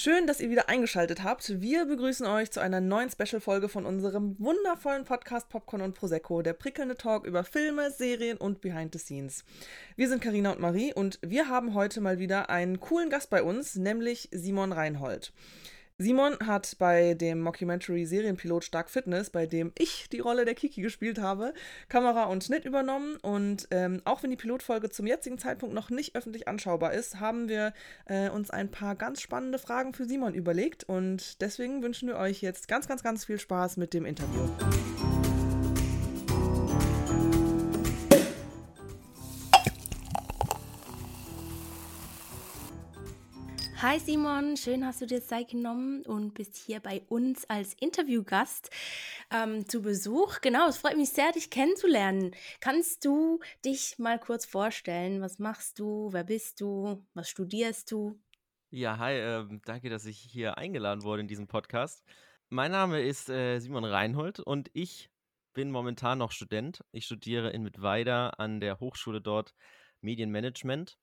Schön, dass ihr wieder eingeschaltet habt. Wir begrüßen euch zu einer neuen Special-Folge von unserem wundervollen Podcast Popcorn und Prosecco, der prickelnde Talk über Filme, Serien und Behind the Scenes. Wir sind Karina und Marie und wir haben heute mal wieder einen coolen Gast bei uns, nämlich Simon Reinhold. Simon hat bei dem Mockumentary-Serienpilot Stark Fitness, bei dem ich die Rolle der Kiki gespielt habe, Kamera und Schnitt übernommen. Und ähm, auch wenn die Pilotfolge zum jetzigen Zeitpunkt noch nicht öffentlich anschaubar ist, haben wir äh, uns ein paar ganz spannende Fragen für Simon überlegt. Und deswegen wünschen wir euch jetzt ganz, ganz, ganz viel Spaß mit dem Interview. Hi Simon, schön hast du dir Zeit genommen und bist hier bei uns als Interviewgast ähm, zu Besuch. Genau, es freut mich sehr, dich kennenzulernen. Kannst du dich mal kurz vorstellen? Was machst du? Wer bist du? Was studierst du? Ja, hi, ähm, danke, dass ich hier eingeladen wurde in diesem Podcast. Mein Name ist äh, Simon Reinhold und ich bin momentan noch Student. Ich studiere in Mittweida an der Hochschule dort Medienmanagement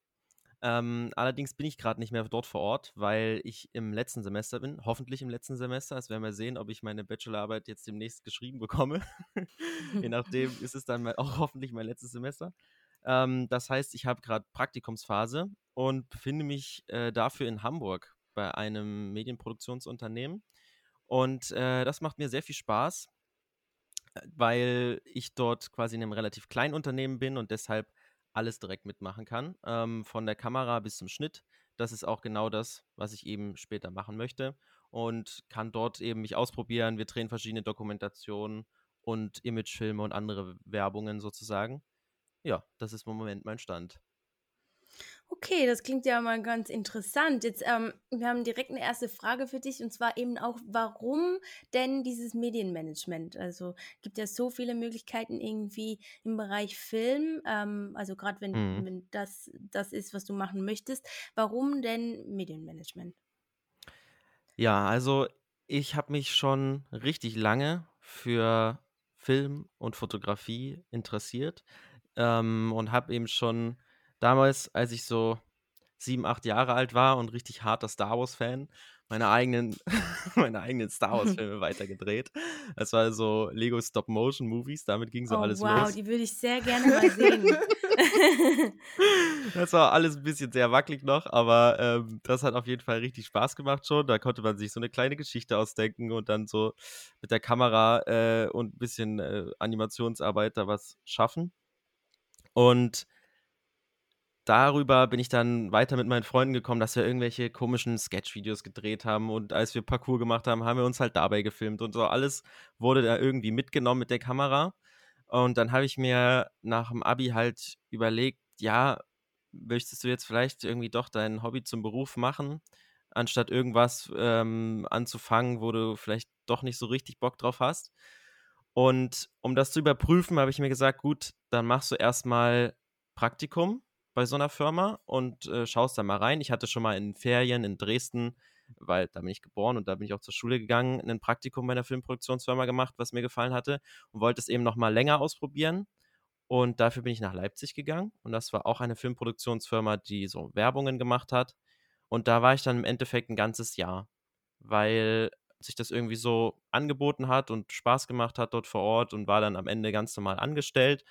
ähm, allerdings bin ich gerade nicht mehr dort vor Ort, weil ich im letzten Semester bin, hoffentlich im letzten Semester. Es werden wir sehen, ob ich meine Bachelorarbeit jetzt demnächst geschrieben bekomme. Je nachdem ist es dann auch hoffentlich mein letztes Semester. Ähm, das heißt, ich habe gerade Praktikumsphase und befinde mich äh, dafür in Hamburg bei einem Medienproduktionsunternehmen. Und äh, das macht mir sehr viel Spaß, äh, weil ich dort quasi in einem relativ kleinen Unternehmen bin und deshalb alles direkt mitmachen kann. Ähm, von der Kamera bis zum Schnitt. Das ist auch genau das, was ich eben später machen möchte. Und kann dort eben mich ausprobieren. Wir drehen verschiedene Dokumentationen und Imagefilme und andere Werbungen sozusagen. Ja, das ist im Moment mein Stand. Okay, das klingt ja mal ganz interessant. Jetzt, ähm, wir haben direkt eine erste Frage für dich und zwar eben auch, warum denn dieses Medienmanagement? Also gibt ja so viele Möglichkeiten irgendwie im Bereich Film, ähm, also gerade wenn, mhm. wenn das das ist, was du machen möchtest. Warum denn Medienmanagement? Ja, also ich habe mich schon richtig lange für Film und Fotografie interessiert ähm, und habe eben schon damals, als ich so sieben, acht Jahre alt war und richtig harter Star Wars-Fan, meine eigenen, meine eigenen Star Wars-Filme weitergedreht. Das war so Lego Stop-Motion-Movies, damit ging so oh, alles wow, los. Wow, die würde ich sehr gerne mal sehen. das war alles ein bisschen sehr wackelig noch, aber ähm, das hat auf jeden Fall richtig Spaß gemacht schon. Da konnte man sich so eine kleine Geschichte ausdenken und dann so mit der Kamera äh, und ein bisschen äh, Animationsarbeit da was schaffen. Und darüber bin ich dann weiter mit meinen Freunden gekommen, dass wir irgendwelche komischen Sketch-Videos gedreht haben und als wir Parcours gemacht haben, haben wir uns halt dabei gefilmt und so alles wurde da irgendwie mitgenommen mit der Kamera. Und dann habe ich mir nach dem Abi halt überlegt, ja, möchtest du jetzt vielleicht irgendwie doch dein Hobby zum Beruf machen, anstatt irgendwas ähm, anzufangen, wo du vielleicht doch nicht so richtig Bock drauf hast. Und um das zu überprüfen, habe ich mir gesagt, gut, dann machst du erstmal Praktikum bei so einer Firma und äh, schaust da mal rein. Ich hatte schon mal in Ferien in Dresden, weil da bin ich geboren und da bin ich auch zur Schule gegangen, ein Praktikum bei einer Filmproduktionsfirma gemacht, was mir gefallen hatte und wollte es eben noch mal länger ausprobieren. Und dafür bin ich nach Leipzig gegangen und das war auch eine Filmproduktionsfirma, die so Werbungen gemacht hat. Und da war ich dann im Endeffekt ein ganzes Jahr, weil sich das irgendwie so angeboten hat und Spaß gemacht hat dort vor Ort und war dann am Ende ganz normal angestellt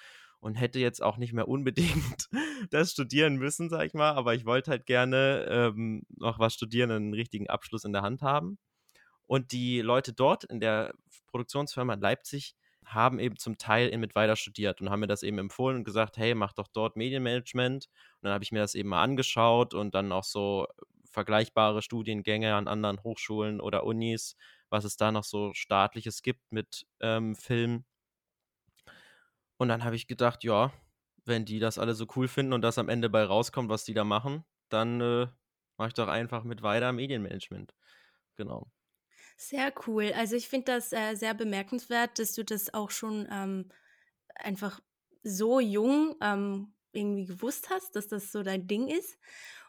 und hätte jetzt auch nicht mehr unbedingt das studieren müssen, sag ich mal, aber ich wollte halt gerne ähm, noch was studieren, einen richtigen Abschluss in der Hand haben. Und die Leute dort in der Produktionsfirma in Leipzig haben eben zum Teil in Mittweida studiert und haben mir das eben empfohlen und gesagt, hey, mach doch dort Medienmanagement. Und dann habe ich mir das eben mal angeschaut und dann auch so vergleichbare Studiengänge an anderen Hochschulen oder Unis, was es da noch so staatliches gibt mit ähm, Film. Und dann habe ich gedacht, ja, wenn die das alle so cool finden und das am Ende bei rauskommt, was die da machen, dann äh, mache ich doch einfach mit weiter Medienmanagement. Genau. Sehr cool. Also ich finde das äh, sehr bemerkenswert, dass du das auch schon ähm, einfach so jung ähm, irgendwie gewusst hast, dass das so dein Ding ist.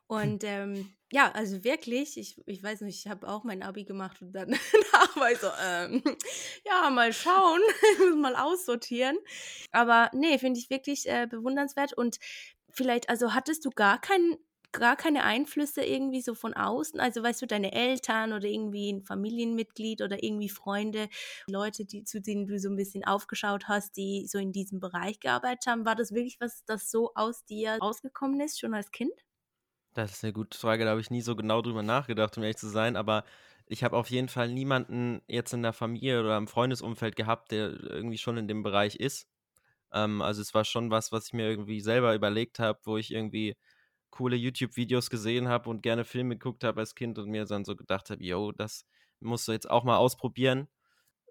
Und ähm, ja, also wirklich, ich, ich weiß nicht, ich habe auch mein Abi gemacht und dann war ich so, ähm, ja, mal schauen, mal aussortieren. Aber nee, finde ich wirklich äh, bewundernswert. Und vielleicht, also hattest du gar kein, gar keine Einflüsse irgendwie so von außen? Also weißt du, deine Eltern oder irgendwie ein Familienmitglied oder irgendwie Freunde, Leute, die, zu denen du so ein bisschen aufgeschaut hast, die so in diesem Bereich gearbeitet haben. War das wirklich was, das so aus dir rausgekommen ist, schon als Kind? Das ist eine gute Frage, da habe ich nie so genau drüber nachgedacht, um ehrlich zu sein, aber ich habe auf jeden Fall niemanden jetzt in der Familie oder im Freundesumfeld gehabt, der irgendwie schon in dem Bereich ist. Ähm, also es war schon was, was ich mir irgendwie selber überlegt habe, wo ich irgendwie coole YouTube-Videos gesehen habe und gerne Filme geguckt habe als Kind und mir dann so gedacht habe, yo, das musst du jetzt auch mal ausprobieren.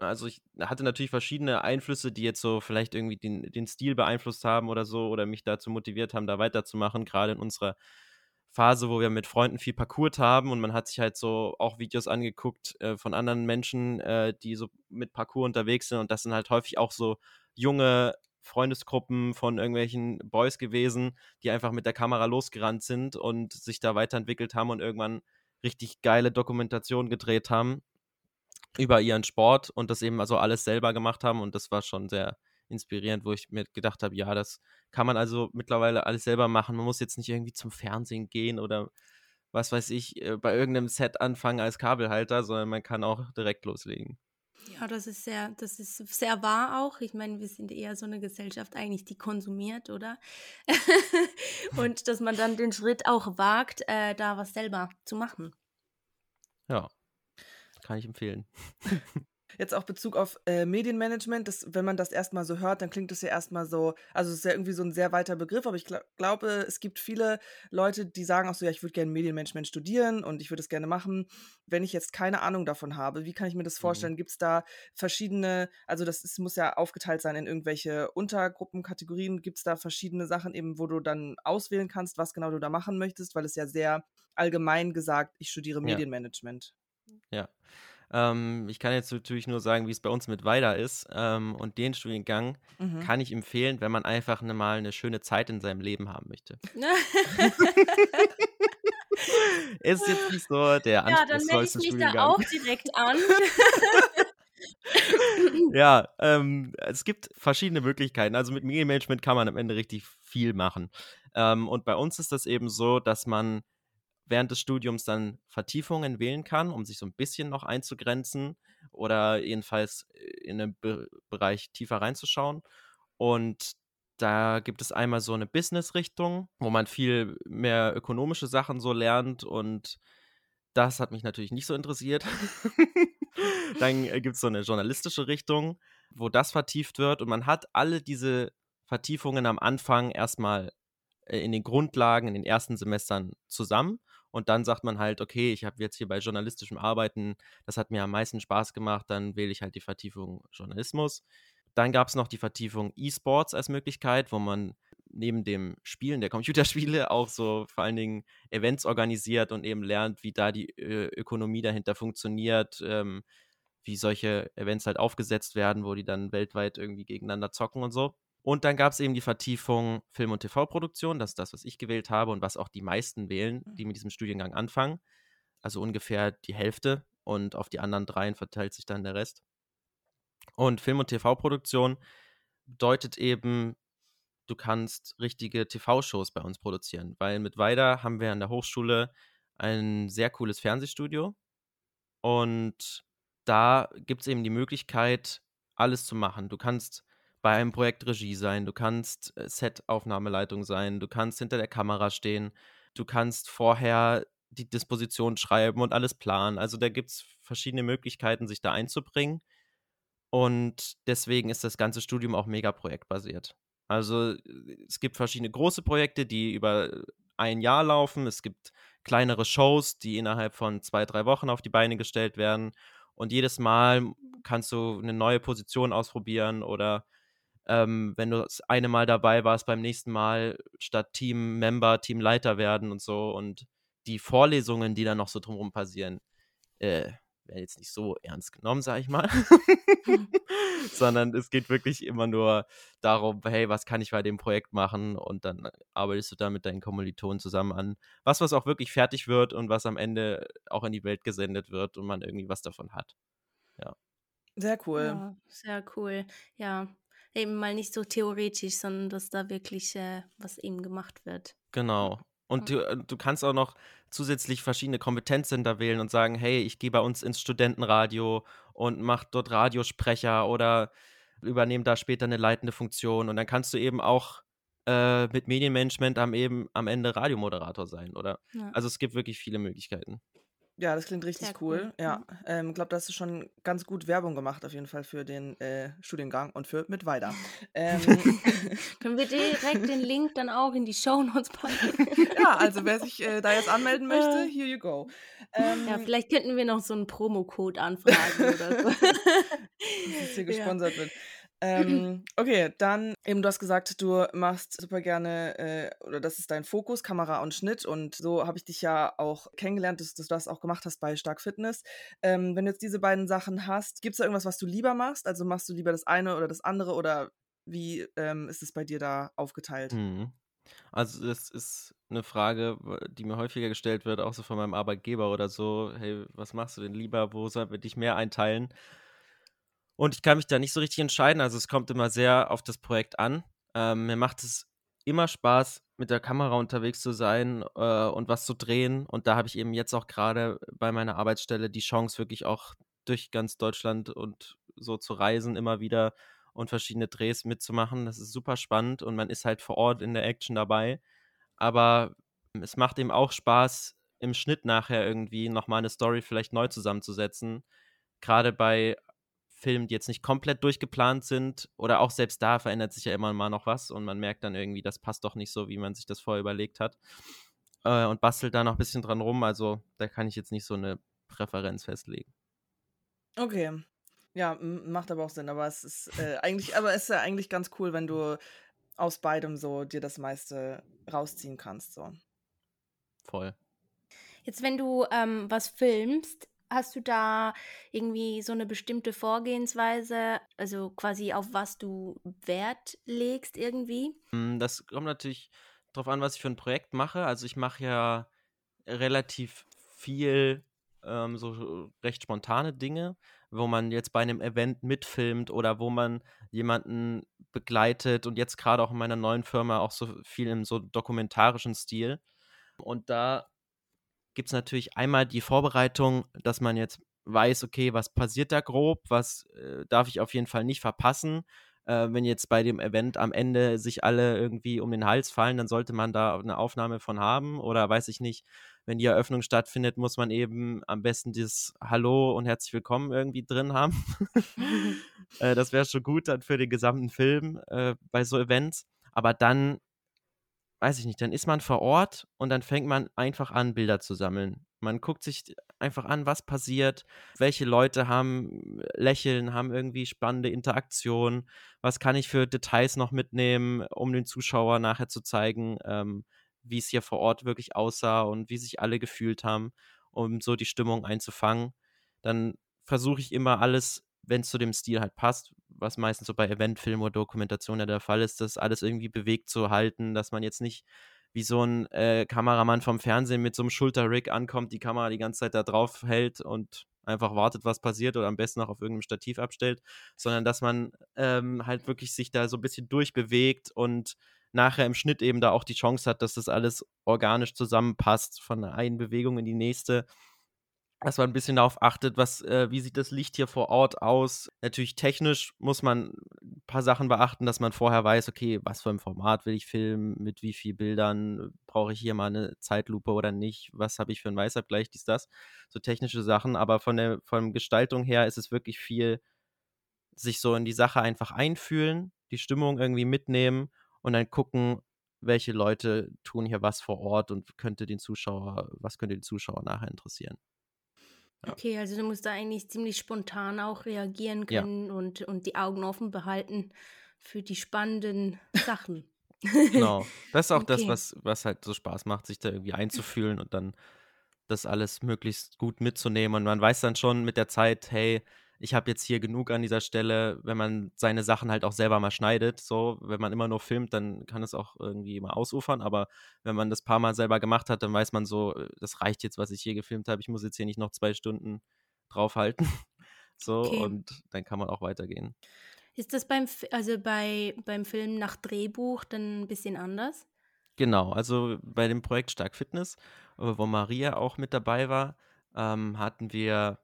Also ich hatte natürlich verschiedene Einflüsse, die jetzt so vielleicht irgendwie den, den Stil beeinflusst haben oder so oder mich dazu motiviert haben, da weiterzumachen, gerade in unserer Phase, wo wir mit Freunden viel Parcours haben und man hat sich halt so auch Videos angeguckt äh, von anderen Menschen, äh, die so mit Parcours unterwegs sind. Und das sind halt häufig auch so junge Freundesgruppen von irgendwelchen Boys gewesen, die einfach mit der Kamera losgerannt sind und sich da weiterentwickelt haben und irgendwann richtig geile Dokumentationen gedreht haben über ihren Sport und das eben also alles selber gemacht haben. Und das war schon sehr inspirierend, wo ich mir gedacht habe, ja, das kann man also mittlerweile alles selber machen. Man muss jetzt nicht irgendwie zum Fernsehen gehen oder was weiß ich, äh, bei irgendeinem Set anfangen als Kabelhalter, sondern man kann auch direkt loslegen. Ja, das ist sehr, das ist sehr wahr auch. Ich meine, wir sind eher so eine Gesellschaft eigentlich, die konsumiert, oder? Und dass man dann den Schritt auch wagt, äh, da was selber zu machen. Ja, kann ich empfehlen. Jetzt auch Bezug auf äh, Medienmanagement, das, wenn man das erstmal so hört, dann klingt das ja erstmal so, also es ist ja irgendwie so ein sehr weiter Begriff, aber ich gl glaube, es gibt viele Leute, die sagen auch so, ja, ich würde gerne Medienmanagement studieren und ich würde es gerne machen. Wenn ich jetzt keine Ahnung davon habe, wie kann ich mir das mhm. vorstellen? Mhm. Gibt es da verschiedene, also das ist, muss ja aufgeteilt sein in irgendwelche Untergruppen, Kategorien, gibt es da verschiedene Sachen eben, wo du dann auswählen kannst, was genau du da machen möchtest, weil es ja sehr allgemein gesagt, ich studiere Medienmanagement. Ja. Ähm, ich kann jetzt natürlich nur sagen, wie es bei uns mit Weider ist. Ähm, und den Studiengang mhm. kann ich empfehlen, wenn man einfach ne, mal eine schöne Zeit in seinem Leben haben möchte. ist jetzt nicht so der. Ja, dann melde ich mich da auch direkt an. ja, ähm, es gibt verschiedene Möglichkeiten. Also mit Medienmanagement kann man am Ende richtig viel machen. Ähm, und bei uns ist das eben so, dass man während des Studiums dann Vertiefungen wählen kann, um sich so ein bisschen noch einzugrenzen oder jedenfalls äh, in den Be Bereich tiefer reinzuschauen. Und da gibt es einmal so eine Business-Richtung, wo man viel mehr ökonomische Sachen so lernt und das hat mich natürlich nicht so interessiert. dann äh, gibt es so eine journalistische Richtung, wo das vertieft wird und man hat alle diese Vertiefungen am Anfang erstmal äh, in den Grundlagen, in den ersten Semestern zusammen und dann sagt man halt, okay, ich habe jetzt hier bei journalistischem Arbeiten, das hat mir am meisten Spaß gemacht, dann wähle ich halt die Vertiefung Journalismus. Dann gab es noch die Vertiefung E-Sports als Möglichkeit, wo man neben dem Spielen der Computerspiele auch so vor allen Dingen Events organisiert und eben lernt, wie da die Ö Ökonomie dahinter funktioniert, ähm, wie solche Events halt aufgesetzt werden, wo die dann weltweit irgendwie gegeneinander zocken und so. Und dann gab es eben die Vertiefung Film- und TV-Produktion. Das ist das, was ich gewählt habe und was auch die meisten wählen, mhm. die mit diesem Studiengang anfangen. Also ungefähr die Hälfte. Und auf die anderen dreien verteilt sich dann der Rest. Und Film- und TV-Produktion bedeutet eben, du kannst richtige TV-Shows bei uns produzieren. Weil mit Weider haben wir an der Hochschule ein sehr cooles Fernsehstudio. Und da gibt es eben die Möglichkeit, alles zu machen. Du kannst bei einem Projekt Regie sein, du kannst äh, Set-Aufnahmeleitung sein, du kannst hinter der Kamera stehen, du kannst vorher die Disposition schreiben und alles planen. Also da gibt es verschiedene Möglichkeiten, sich da einzubringen. Und deswegen ist das ganze Studium auch mega projektbasiert. Also äh, es gibt verschiedene große Projekte, die über ein Jahr laufen. Es gibt kleinere Shows, die innerhalb von zwei, drei Wochen auf die Beine gestellt werden. Und jedes Mal kannst du eine neue Position ausprobieren oder ähm, wenn du das eine Mal dabei warst, beim nächsten Mal statt Team-Member, Teamleiter werden und so. Und die Vorlesungen, die dann noch so drumherum passieren, äh, werden jetzt nicht so ernst genommen, sag ich mal. Sondern es geht wirklich immer nur darum, hey, was kann ich bei dem Projekt machen? Und dann arbeitest du da mit deinen Kommilitonen zusammen an was, was auch wirklich fertig wird und was am Ende auch in die Welt gesendet wird und man irgendwie was davon hat. Ja. Sehr cool. Ja, sehr cool. Ja, eben mal nicht so theoretisch, sondern dass da wirklich äh, was eben gemacht wird. Genau. Und du, äh, du kannst auch noch zusätzlich verschiedene Kompetenzcenter wählen und sagen, hey, ich gehe bei uns ins Studentenradio und mach dort Radiosprecher oder übernehme da später eine leitende Funktion. Und dann kannst du eben auch äh, mit Medienmanagement am eben am Ende Radiomoderator sein, oder? Ja. Also es gibt wirklich viele Möglichkeiten. Ja, das klingt richtig cool. cool. Ja, mhm. ähm, ich glaube, das ist schon ganz gut Werbung gemacht, auf jeden Fall für den äh, Studiengang und für mit weiter. Ähm, Können wir direkt den Link dann auch in die Show Notes packen? ja, also wer sich äh, da jetzt anmelden möchte, äh. here you go. Ähm, ja, vielleicht könnten wir noch so einen Promocode anfragen oder so. Dass hier gesponsert ja. wird. Ähm, okay, dann eben, du hast gesagt, du machst super gerne, äh, oder das ist dein Fokus, Kamera und Schnitt. Und so habe ich dich ja auch kennengelernt, dass, dass, du das auch gemacht hast bei Stark Fitness. Ähm, wenn du jetzt diese beiden Sachen hast, gibt es da irgendwas, was du lieber machst? Also machst du lieber das eine oder das andere oder wie ähm, ist es bei dir da aufgeteilt? Mhm. Also das ist eine Frage, die mir häufiger gestellt wird, auch so von meinem Arbeitgeber oder so. Hey, was machst du denn lieber? Wo sollen wir dich mehr einteilen? Und ich kann mich da nicht so richtig entscheiden. Also es kommt immer sehr auf das Projekt an. Ähm, mir macht es immer Spaß, mit der Kamera unterwegs zu sein äh, und was zu drehen. Und da habe ich eben jetzt auch gerade bei meiner Arbeitsstelle die Chance, wirklich auch durch ganz Deutschland und so zu reisen, immer wieder und verschiedene Drehs mitzumachen. Das ist super spannend und man ist halt vor Ort in der Action dabei. Aber es macht eben auch Spaß, im Schnitt nachher irgendwie nochmal eine Story vielleicht neu zusammenzusetzen. Gerade bei Filmen, die jetzt nicht komplett durchgeplant sind, oder auch selbst da verändert sich ja immer mal noch was und man merkt dann irgendwie, das passt doch nicht so, wie man sich das vorher überlegt hat. Äh, und bastelt da noch ein bisschen dran rum. Also da kann ich jetzt nicht so eine Präferenz festlegen. Okay. Ja, macht aber auch Sinn. Aber es ist äh, eigentlich, aber es ist ja eigentlich ganz cool, wenn du aus beidem so dir das meiste rausziehen kannst. So. Voll. Jetzt, wenn du ähm, was filmst, Hast du da irgendwie so eine bestimmte Vorgehensweise, also quasi auf was du Wert legst irgendwie? Hm, das kommt natürlich darauf an, was ich für ein Projekt mache. Also ich mache ja relativ viel ähm, so recht spontane Dinge, wo man jetzt bei einem Event mitfilmt oder wo man jemanden begleitet und jetzt gerade auch in meiner neuen Firma auch so viel im so dokumentarischen Stil. Und da gibt es natürlich einmal die Vorbereitung, dass man jetzt weiß, okay, was passiert da grob, was äh, darf ich auf jeden Fall nicht verpassen. Äh, wenn jetzt bei dem Event am Ende sich alle irgendwie um den Hals fallen, dann sollte man da eine Aufnahme von haben. Oder weiß ich nicht, wenn die Eröffnung stattfindet, muss man eben am besten dieses Hallo und herzlich willkommen irgendwie drin haben. äh, das wäre schon gut dann für den gesamten Film äh, bei so Events. Aber dann weiß ich nicht, dann ist man vor Ort und dann fängt man einfach an, Bilder zu sammeln. Man guckt sich einfach an, was passiert, welche Leute haben Lächeln, haben irgendwie spannende Interaktionen, was kann ich für Details noch mitnehmen, um den Zuschauer nachher zu zeigen, ähm, wie es hier vor Ort wirklich aussah und wie sich alle gefühlt haben, um so die Stimmung einzufangen. Dann versuche ich immer alles, wenn es zu dem Stil halt passt, was meistens so bei Eventfilmen oder Dokumentationen ja der Fall ist, das alles irgendwie bewegt zu halten, dass man jetzt nicht wie so ein äh, Kameramann vom Fernsehen mit so einem Schulterrig ankommt, die Kamera die ganze Zeit da drauf hält und einfach wartet, was passiert oder am besten noch auf irgendeinem Stativ abstellt, sondern dass man ähm, halt wirklich sich da so ein bisschen durchbewegt und nachher im Schnitt eben da auch die Chance hat, dass das alles organisch zusammenpasst, von der einen Bewegung in die nächste dass man ein bisschen darauf achtet, was, äh, wie sieht das Licht hier vor Ort aus. Natürlich technisch muss man ein paar Sachen beachten, dass man vorher weiß, okay, was für ein Format will ich filmen, mit wie vielen Bildern, brauche ich hier mal eine Zeitlupe oder nicht, was habe ich für ein Weißabgleich, dies, das. So technische Sachen, aber von der von Gestaltung her ist es wirklich viel, sich so in die Sache einfach einfühlen, die Stimmung irgendwie mitnehmen und dann gucken, welche Leute tun hier was vor Ort und könnte den Zuschauer, was könnte den Zuschauer nachher interessieren. Okay, also du musst da eigentlich ziemlich spontan auch reagieren können ja. und, und die Augen offen behalten für die spannenden Sachen. Genau. Das ist auch okay. das, was, was halt so Spaß macht, sich da irgendwie einzufühlen und dann das alles möglichst gut mitzunehmen. Und man weiß dann schon mit der Zeit, hey, ich habe jetzt hier genug an dieser Stelle, wenn man seine Sachen halt auch selber mal schneidet. So, wenn man immer nur filmt, dann kann es auch irgendwie mal ausufern. Aber wenn man das paar Mal selber gemacht hat, dann weiß man so, äh, das reicht jetzt, was ich hier gefilmt habe. Ich muss jetzt hier nicht noch zwei Stunden draufhalten. so, okay. und dann kann man auch weitergehen. Ist das beim, also bei, beim Film nach Drehbuch dann ein bisschen anders? Genau, also bei dem Projekt Stark Fitness, äh, wo Maria auch mit dabei war, ähm, hatten wir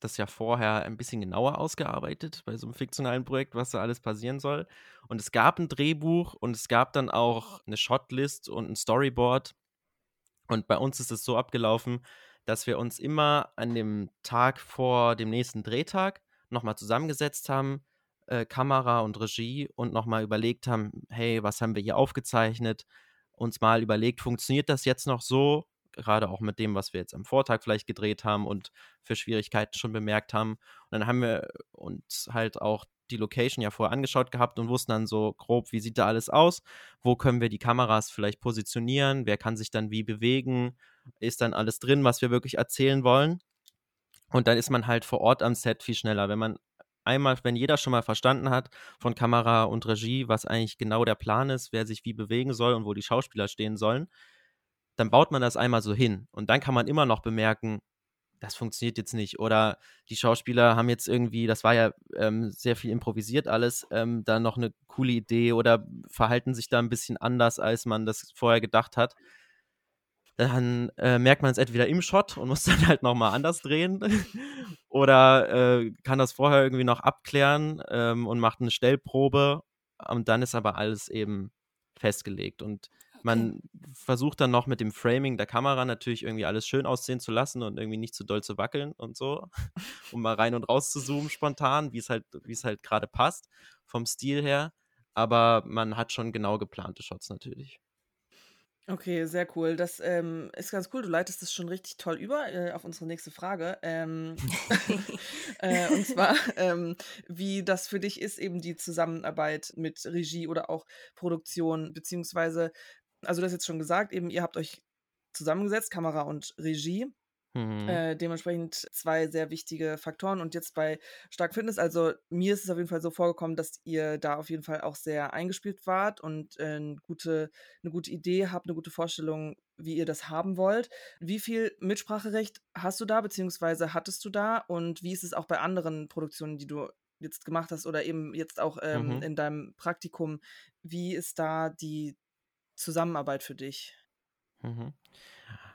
das ja vorher ein bisschen genauer ausgearbeitet bei so einem fiktionalen Projekt, was da alles passieren soll. Und es gab ein Drehbuch und es gab dann auch eine Shotlist und ein Storyboard. Und bei uns ist es so abgelaufen, dass wir uns immer an dem Tag vor dem nächsten Drehtag nochmal zusammengesetzt haben, äh, Kamera und Regie, und nochmal überlegt haben, hey, was haben wir hier aufgezeichnet? Uns mal überlegt, funktioniert das jetzt noch so? Gerade auch mit dem, was wir jetzt am Vortag vielleicht gedreht haben und für Schwierigkeiten schon bemerkt haben. Und dann haben wir uns halt auch die Location ja vorher angeschaut gehabt und wussten dann so grob, wie sieht da alles aus, wo können wir die Kameras vielleicht positionieren, wer kann sich dann wie bewegen, ist dann alles drin, was wir wirklich erzählen wollen. Und dann ist man halt vor Ort am Set viel schneller. Wenn man einmal, wenn jeder schon mal verstanden hat von Kamera und Regie, was eigentlich genau der Plan ist, wer sich wie bewegen soll und wo die Schauspieler stehen sollen, dann baut man das einmal so hin. Und dann kann man immer noch bemerken, das funktioniert jetzt nicht. Oder die Schauspieler haben jetzt irgendwie, das war ja ähm, sehr viel improvisiert alles, ähm, da noch eine coole Idee oder verhalten sich da ein bisschen anders, als man das vorher gedacht hat. Dann äh, merkt man es entweder im Shot und muss dann halt nochmal anders drehen. oder äh, kann das vorher irgendwie noch abklären ähm, und macht eine Stellprobe. Und dann ist aber alles eben festgelegt. Und man versucht dann noch mit dem Framing der Kamera natürlich irgendwie alles schön aussehen zu lassen und irgendwie nicht zu doll zu wackeln und so, um mal rein und raus zu zoomen spontan, wie es halt, wie es halt gerade passt vom Stil her. Aber man hat schon genau geplante Shots natürlich. Okay, sehr cool. Das ähm, ist ganz cool. Du leitest das schon richtig toll über äh, auf unsere nächste Frage. Ähm, äh, und zwar, ähm, wie das für dich ist, eben die Zusammenarbeit mit Regie oder auch Produktion, beziehungsweise also du hast jetzt schon gesagt, eben ihr habt euch zusammengesetzt, Kamera und Regie. Mhm. Äh, dementsprechend zwei sehr wichtige Faktoren. Und jetzt bei Stark Fitness, also mir ist es auf jeden Fall so vorgekommen, dass ihr da auf jeden Fall auch sehr eingespielt wart und äh, eine, gute, eine gute Idee habt, eine gute Vorstellung, wie ihr das haben wollt. Wie viel Mitspracherecht hast du da, beziehungsweise hattest du da? Und wie ist es auch bei anderen Produktionen, die du jetzt gemacht hast oder eben jetzt auch ähm, mhm. in deinem Praktikum? Wie ist da die Zusammenarbeit für dich? Mhm.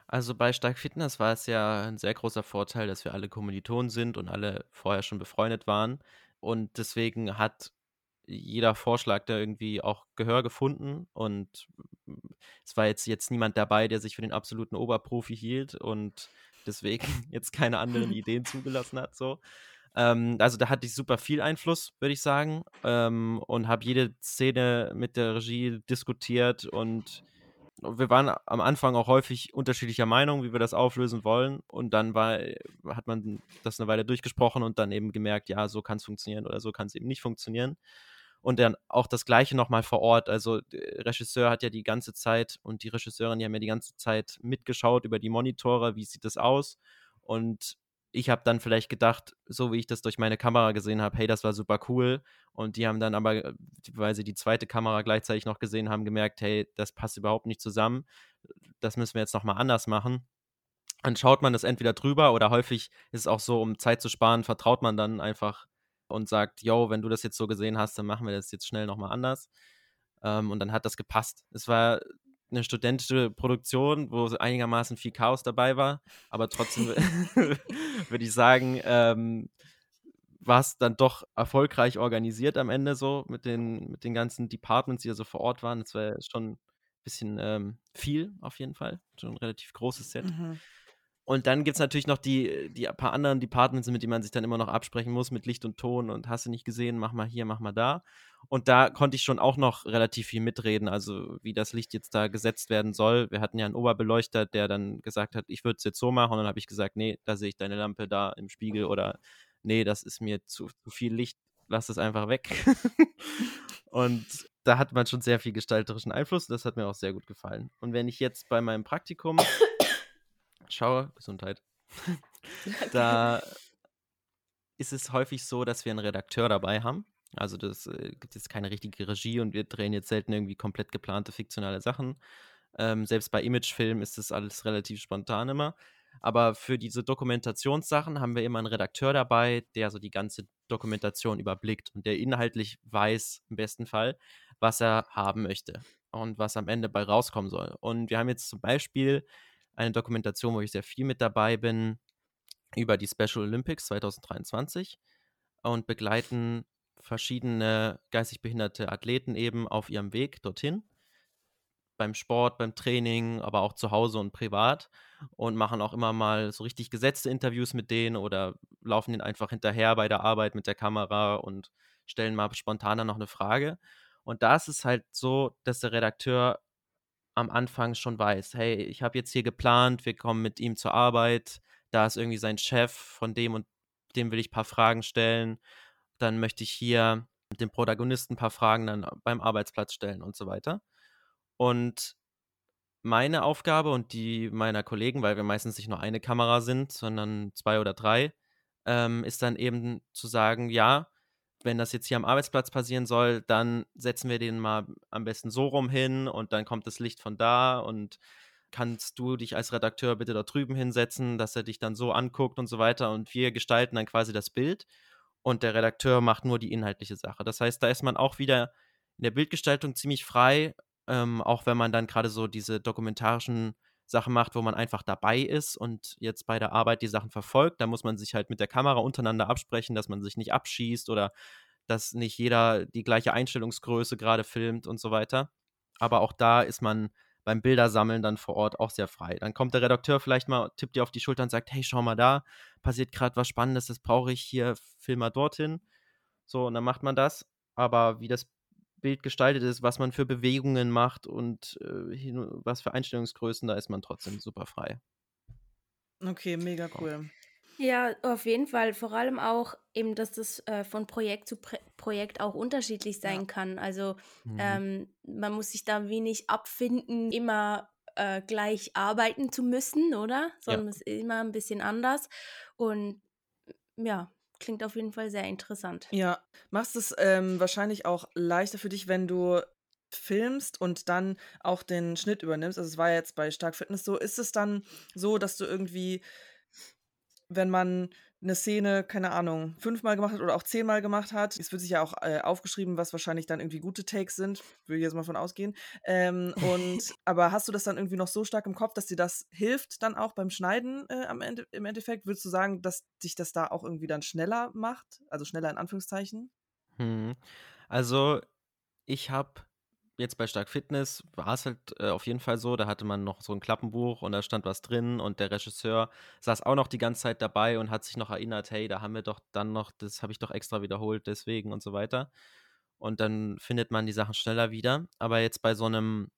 Also bei Stark Fitness war es ja ein sehr großer Vorteil, dass wir alle Kommilitonen sind und alle vorher schon befreundet waren. Und deswegen hat jeder Vorschlag da irgendwie auch Gehör gefunden. Und es war jetzt, jetzt niemand dabei, der sich für den absoluten Oberprofi hielt und deswegen jetzt keine anderen Ideen zugelassen hat. So. Ähm, also da hatte ich super viel Einfluss, würde ich sagen. Ähm, und habe jede Szene mit der Regie diskutiert und wir waren am Anfang auch häufig unterschiedlicher Meinung, wie wir das auflösen wollen. Und dann war, hat man das eine Weile durchgesprochen und dann eben gemerkt, ja, so kann es funktionieren oder so kann es eben nicht funktionieren. Und dann auch das Gleiche nochmal vor Ort. Also der Regisseur hat ja die ganze Zeit und die Regisseurin, die haben ja die ganze Zeit mitgeschaut über die Monitore, wie sieht das aus. Und ich habe dann vielleicht gedacht, so wie ich das durch meine Kamera gesehen habe, hey, das war super cool. Und die haben dann aber, äh, weil sie die zweite Kamera gleichzeitig noch gesehen haben, gemerkt, hey, das passt überhaupt nicht zusammen. Das müssen wir jetzt nochmal anders machen. Dann schaut man das entweder drüber oder häufig ist es auch so, um Zeit zu sparen, vertraut man dann einfach und sagt, yo, wenn du das jetzt so gesehen hast, dann machen wir das jetzt schnell nochmal anders. Ähm, und dann hat das gepasst. Es war eine studentische Produktion, wo einigermaßen viel Chaos dabei war, aber trotzdem würde ich sagen, ähm, war es dann doch erfolgreich organisiert am Ende so mit den, mit den ganzen Departments, die da so vor Ort waren. Das war schon ein bisschen ähm, viel auf jeden Fall, schon ein relativ großes Set. Mhm. Und dann gibt es natürlich noch die, die paar anderen Departments, mit denen man sich dann immer noch absprechen muss, mit Licht und Ton und hast du nicht gesehen, mach mal hier, mach mal da. Und da konnte ich schon auch noch relativ viel mitreden, also wie das Licht jetzt da gesetzt werden soll. Wir hatten ja einen Oberbeleuchter, der dann gesagt hat, ich würde es jetzt so machen. Und dann habe ich gesagt, nee, da sehe ich deine Lampe da im Spiegel oder nee, das ist mir zu, zu viel Licht, lass es einfach weg. und da hat man schon sehr viel gestalterischen Einfluss. Das hat mir auch sehr gut gefallen. Und wenn ich jetzt bei meinem Praktikum schaue, Gesundheit, da ist es häufig so, dass wir einen Redakteur dabei haben. Also das äh, gibt jetzt keine richtige Regie und wir drehen jetzt selten irgendwie komplett geplante fiktionale Sachen. Ähm, selbst bei Imagefilmen ist das alles relativ spontan immer. Aber für diese Dokumentationssachen haben wir immer einen Redakteur dabei, der so die ganze Dokumentation überblickt und der inhaltlich weiß, im besten Fall, was er haben möchte. und was am Ende bei rauskommen soll. Und wir haben jetzt zum Beispiel eine Dokumentation, wo ich sehr viel mit dabei bin, über die Special Olympics 2023 und begleiten verschiedene geistig behinderte Athleten eben auf ihrem Weg dorthin. Beim Sport, beim Training, aber auch zu Hause und privat. Und machen auch immer mal so richtig gesetzte Interviews mit denen oder laufen denen einfach hinterher bei der Arbeit mit der Kamera und stellen mal spontan noch eine Frage. Und da ist es halt so, dass der Redakteur am Anfang schon weiß, hey, ich habe jetzt hier geplant, wir kommen mit ihm zur Arbeit, da ist irgendwie sein Chef, von dem und dem will ich ein paar Fragen stellen, dann möchte ich hier dem Protagonisten ein paar Fragen dann beim Arbeitsplatz stellen und so weiter. Und meine Aufgabe und die meiner Kollegen, weil wir meistens nicht nur eine Kamera sind, sondern zwei oder drei, ähm, ist dann eben zu sagen, ja, wenn das jetzt hier am Arbeitsplatz passieren soll, dann setzen wir den mal am besten so rum hin und dann kommt das Licht von da und kannst du dich als Redakteur bitte da drüben hinsetzen, dass er dich dann so anguckt und so weiter und wir gestalten dann quasi das Bild und der Redakteur macht nur die inhaltliche Sache. Das heißt, da ist man auch wieder in der Bildgestaltung ziemlich frei, ähm, auch wenn man dann gerade so diese dokumentarischen Sachen macht, wo man einfach dabei ist und jetzt bei der Arbeit die Sachen verfolgt. Da muss man sich halt mit der Kamera untereinander absprechen, dass man sich nicht abschießt oder dass nicht jeder die gleiche Einstellungsgröße gerade filmt und so weiter. Aber auch da ist man beim Bildersammeln dann vor Ort auch sehr frei. Dann kommt der Redakteur vielleicht mal, tippt dir auf die Schulter und sagt, hey, schau mal da, passiert gerade was Spannendes, das brauche ich hier, film mal dorthin. So, und dann macht man das. Aber wie das Bild gestaltet ist, was man für Bewegungen macht und äh, was für Einstellungsgrößen, da ist man trotzdem super frei. Okay, mega cool. Ja, auf jeden Fall. Vor allem auch eben, dass das äh, von Projekt zu Pre Projekt auch unterschiedlich sein ja. kann. Also mhm. ähm, man muss sich da wenig abfinden, immer äh, gleich arbeiten zu müssen, oder? Sondern ja. es ist immer ein bisschen anders. Und ja, klingt auf jeden Fall sehr interessant. Ja, machst es ähm, wahrscheinlich auch leichter für dich, wenn du filmst und dann auch den Schnitt übernimmst. Also es war jetzt bei Stark Fitness so. Ist es dann so, dass du irgendwie, wenn man eine Szene, keine Ahnung, fünfmal gemacht hat oder auch zehnmal gemacht hat. Es wird sich ja auch äh, aufgeschrieben, was wahrscheinlich dann irgendwie gute Takes sind, würde ich jetzt mal von ausgehen. Ähm, und aber hast du das dann irgendwie noch so stark im Kopf, dass dir das hilft dann auch beim Schneiden äh, am Ende, im Endeffekt? Würdest du sagen, dass dich das da auch irgendwie dann schneller macht? Also schneller in Anführungszeichen? Hm. Also ich habe jetzt bei Stark Fitness war es halt äh, auf jeden Fall so, da hatte man noch so ein Klappenbuch und da stand was drin und der Regisseur saß auch noch die ganze Zeit dabei und hat sich noch erinnert, hey, da haben wir doch dann noch, das habe ich doch extra wiederholt, deswegen und so weiter. Und dann findet man die Sachen schneller wieder. Aber jetzt bei so einem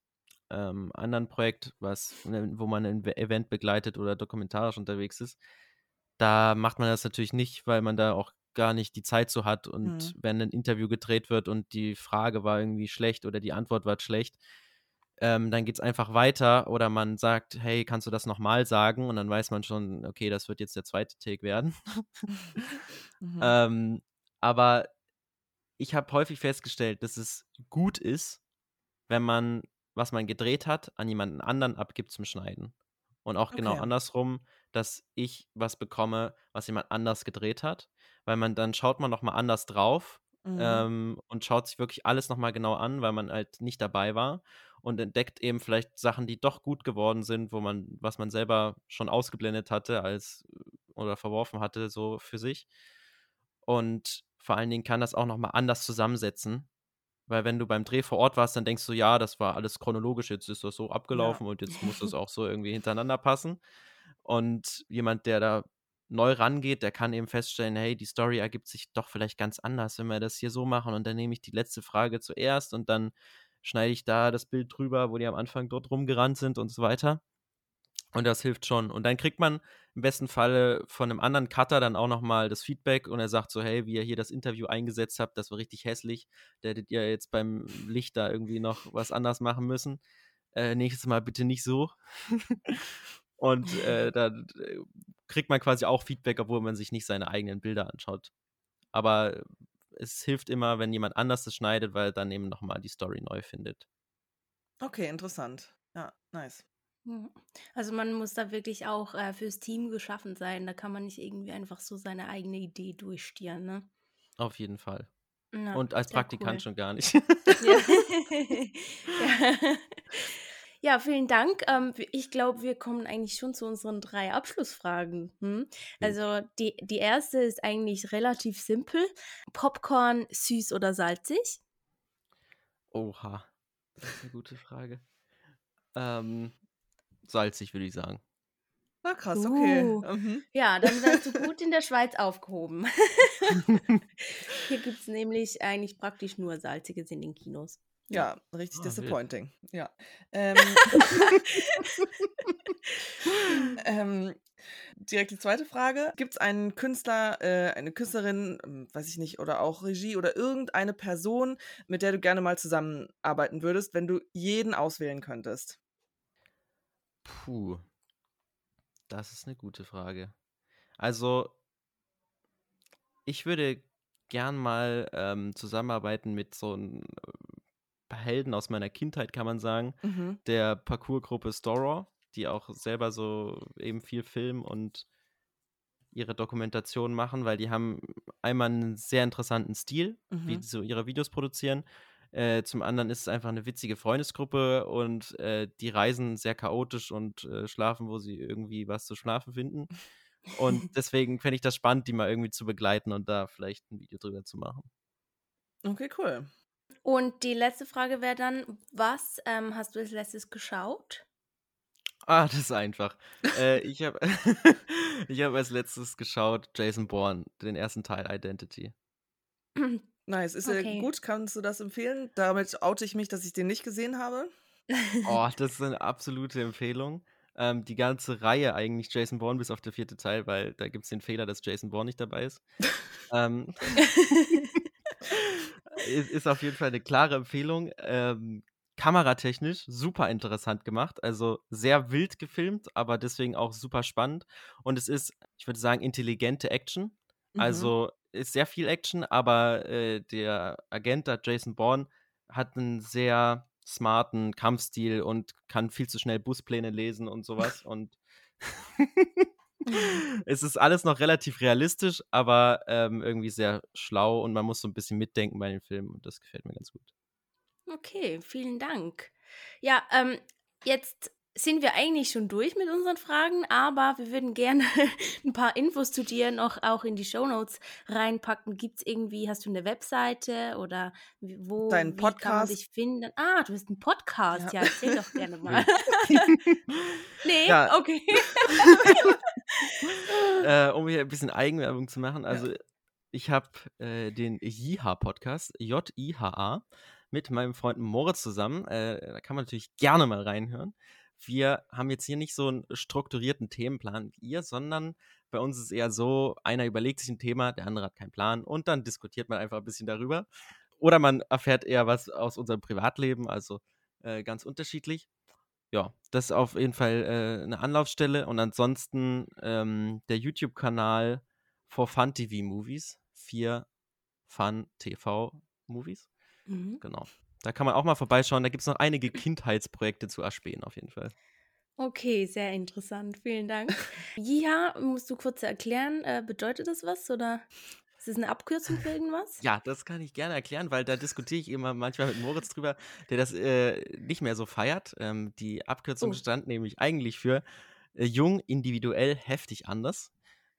ähm, anderen Projekt, was, ne, wo man ein Event begleitet oder dokumentarisch unterwegs ist, da macht man das natürlich nicht, weil man da auch gar nicht die Zeit so hat und mhm. wenn ein Interview gedreht wird und die Frage war irgendwie schlecht oder die Antwort war schlecht, ähm, dann geht es einfach weiter oder man sagt, hey, kannst du das nochmal sagen? Und dann weiß man schon, okay, das wird jetzt der zweite Take werden. mhm. ähm, aber ich habe häufig festgestellt, dass es gut ist, wenn man, was man gedreht hat, an jemanden anderen abgibt zum Schneiden. Und auch genau okay. genau andersrum, dass ich was bekomme, was jemand anders gedreht hat weil man dann schaut man nochmal anders drauf mhm. ähm, und schaut sich wirklich alles nochmal genau an, weil man halt nicht dabei war und entdeckt eben vielleicht Sachen, die doch gut geworden sind, wo man, was man selber schon ausgeblendet hatte als oder verworfen hatte, so für sich. Und vor allen Dingen kann das auch nochmal anders zusammensetzen. Weil wenn du beim Dreh vor Ort warst, dann denkst du, ja, das war alles chronologisch, jetzt ist das so abgelaufen ja. und jetzt muss das auch so irgendwie hintereinander passen. Und jemand, der da neu rangeht, der kann eben feststellen, hey, die Story ergibt sich doch vielleicht ganz anders, wenn wir das hier so machen und dann nehme ich die letzte Frage zuerst und dann schneide ich da das Bild drüber, wo die am Anfang dort rumgerannt sind und so weiter. Und das hilft schon. Und dann kriegt man im besten Falle von einem anderen Cutter dann auch nochmal das Feedback und er sagt so, hey, wie ihr hier das Interview eingesetzt habt, das war richtig hässlich. Da hättet ihr jetzt beim Licht da irgendwie noch was anders machen müssen. Äh, nächstes Mal bitte nicht so. und äh, da kriegt man quasi auch Feedback, obwohl man sich nicht seine eigenen Bilder anschaut. Aber es hilft immer, wenn jemand anders das schneidet, weil dann eben nochmal die Story neu findet. Okay, interessant. Ja, nice. Mhm. Also man muss da wirklich auch äh, fürs Team geschaffen sein. Da kann man nicht irgendwie einfach so seine eigene Idee durchstieren, ne? Auf jeden Fall. Na, Und als Praktikant cool. schon gar nicht. Ja. ja. ja, vielen Dank. Ähm, ich glaube, wir kommen eigentlich schon zu unseren drei Abschlussfragen. Hm? Also die, die erste ist eigentlich relativ simpel. Popcorn süß oder salzig? Oha. Das ist eine gute Frage. Ähm, salzig, würde ich sagen. Na krass, okay. Uh. Mhm. Ja, dann wärst du gut in der Schweiz aufgehoben. Hier gibt es nämlich eigentlich praktisch nur Salziges in den Kinos. Ja, richtig Ah, wild. disappointing. Ja. Ähm, ähm, direkt die zweite Frage. Gibt es einen Künstler, äh, eine Künstlerin, ähm, weiß ich nicht, oder auch Regie oder irgendeine Person, mit der du gerne mal zusammenarbeiten würdest, wenn du jeden auswählen könntest? Puh. Das ist eine gute Frage. Also, ich würde gern mal ähm, zusammenarbeiten mit so einem äh, Helden aus meiner Kindheit, kann man sagen, Mhm. der Parkour-Gruppe Storrow, die auch selber so eben viel Film und ihre Dokumentation machen, weil die haben einmal einen sehr interessanten Stil, wie Mhm. die so ihre Videos produzieren. Äh, zum anderen ist es einfach eine witzige Freundesgruppe und äh, die reisen sehr chaotisch und äh, schlafen, wo sie irgendwie was zu schlafen finden. Und deswegen fände ich das spannend, die mal irgendwie zu begleiten und da vielleicht ein Video drüber zu machen. Okay, cool. Und die letzte Frage wäre dann, was ähm, hast du als letztes geschaut? Ah, das ist einfach. äh, ich habe ich hab als letztes geschaut Jason Bourne, den ersten Teil Identity. Nice. Ist ja Okay. gut. Kannst du das empfehlen? Damit oute ich mich, dass ich den nicht gesehen habe. Oh, das ist eine absolute Empfehlung. Ähm, die ganze Reihe eigentlich Jason Bourne bis auf der vierte Teil, weil da gibt es den Fehler, dass Jason Bourne nicht dabei ist. ähm, ist, ist auf jeden Fall eine klare Empfehlung. Ähm, kameratechnisch super interessant gemacht, also sehr wild gefilmt, aber deswegen auch super spannend. Und es ist, ich würde sagen, intelligente Action. Mhm. Also ist sehr viel Action, aber äh, der Agent, der Jason Bourne, hat einen sehr smarten Kampfstil und kann viel zu schnell Buspläne lesen und sowas. und es ist alles noch relativ realistisch, aber ähm, irgendwie sehr schlau und man muss so ein bisschen mitdenken bei den Filmen und das gefällt mir ganz gut. Okay, vielen Dank. Ja, ähm, jetzt sind wir eigentlich schon durch mit unseren Fragen, aber wir würden gerne ein paar Infos zu dir noch auch in die Shownotes reinpacken. Gibt es irgendwie, hast du eine Webseite oder wo Deinen wie kann man Podcast? dich finden? Ah, du bist ein Podcast. Ja. Ja, erzähl doch gerne mal. nee, Ja. okay. äh, um hier ein bisschen Eigenwerbung zu machen, also ich habe äh, den Jiha-Podcast, J-I-H-A, mit meinem Freund Moritz zusammen. Äh, da kann man natürlich gerne mal reinhören. Wir haben jetzt hier nicht so einen strukturierten Themenplan wie ihr, sondern bei uns ist es eher so, einer überlegt sich ein Thema, der andere hat keinen Plan und dann diskutiert man einfach ein bisschen darüber. Oder man erfährt eher was aus unserem Privatleben, also äh, ganz unterschiedlich. Ja, das ist auf jeden Fall äh, eine Anlaufstelle. Und ansonsten ähm, der YouTube-Kanal For Fun TV Movies. Vier Fun TV Movies. Mhm. Genau. Da kann man auch mal vorbeischauen. Da gibt es noch einige Kindheitsprojekte zu erspähen, auf jeden Fall. Okay, sehr interessant. Vielen Dank. Ja, musst du kurz erklären, äh, bedeutet das was oder ist das eine Abkürzung für irgendwas? Ja, das kann ich gerne erklären, weil da diskutiere ich immer manchmal mit Moritz drüber, der das äh, nicht mehr so feiert. Ähm, die Abkürzung Oh. stand nämlich eigentlich für äh, jung, individuell, heftig anders.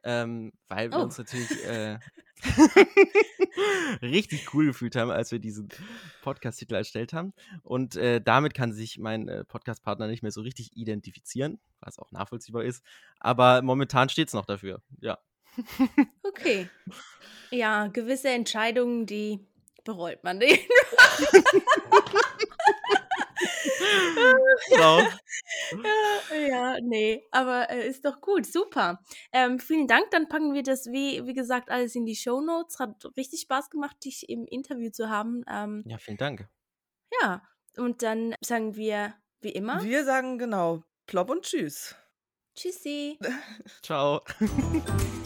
Ähm, weil wir Oh. uns natürlich äh, richtig cool gefühlt haben, als wir diesen Podcast-Titel erstellt haben. Und äh, damit kann sich mein äh, Podcast-Partner nicht mehr so richtig identifizieren, was auch nachvollziehbar ist. Aber momentan steht es noch dafür. Ja. Okay. Ja, gewisse Entscheidungen, die bereut man nicht. Genau. ja, nee, aber äh, ist doch gut, super. Ähm, vielen Dank, dann packen wir das, wie, wie gesagt, alles in die Show Notes. Hat richtig Spaß gemacht, dich im Interview zu haben. Ähm, Ja, vielen Dank. ja, und dann sagen wir, wie immer, Wir sagen genau, plopp und tschüss. Tschüssi. Ciao.